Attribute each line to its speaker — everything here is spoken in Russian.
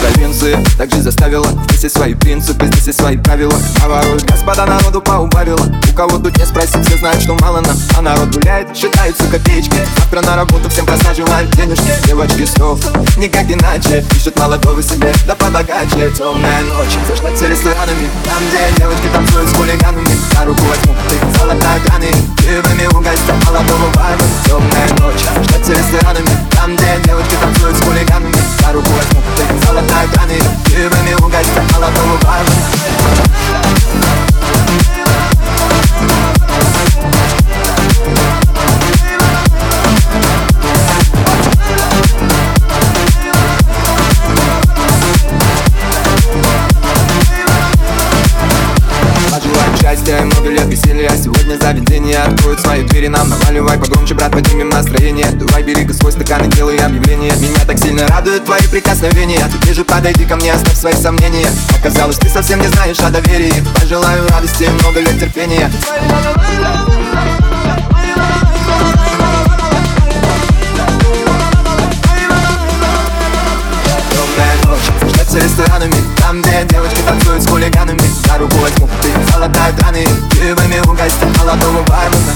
Speaker 1: прошлое Также заставила Здесь и свои принципы, здесь и свои правила. Наворот, господа, народу поубавила. У кого тут не спросить, все знают, что мало нам. А народ гуляет, считаются копеечки. Завтра на работу всем просаживают денежки. Девочки снов, никак иначе. Ищут молодого себе, да побогаче. Темная ночь, заждаться ресторанами Там, где девочки танцуют с хулиганами. На руку возьму, ты золотая граны девочки танцуют с хулиганами За руку возьму, ты золотая граны Пивами угостят молодого бармена счастья и много лет веселья. Сегодня заведение откроют свои двери нам. Наваливай погромче, брат, поднимем настроение. Давай бери свой стакан и делай объявление. Меня так сильно радуют твои прикосновения. Ты ближе подойди ко мне, оставь свои сомнения. Оказалось, ты совсем не знаешь о доверии. Пожелаю радости и много лет терпения. Темная ночь, ресторанами Девочки танцуют с хулиганами. За руку возьму, ты золотая граны Пивами угостят молодого бармена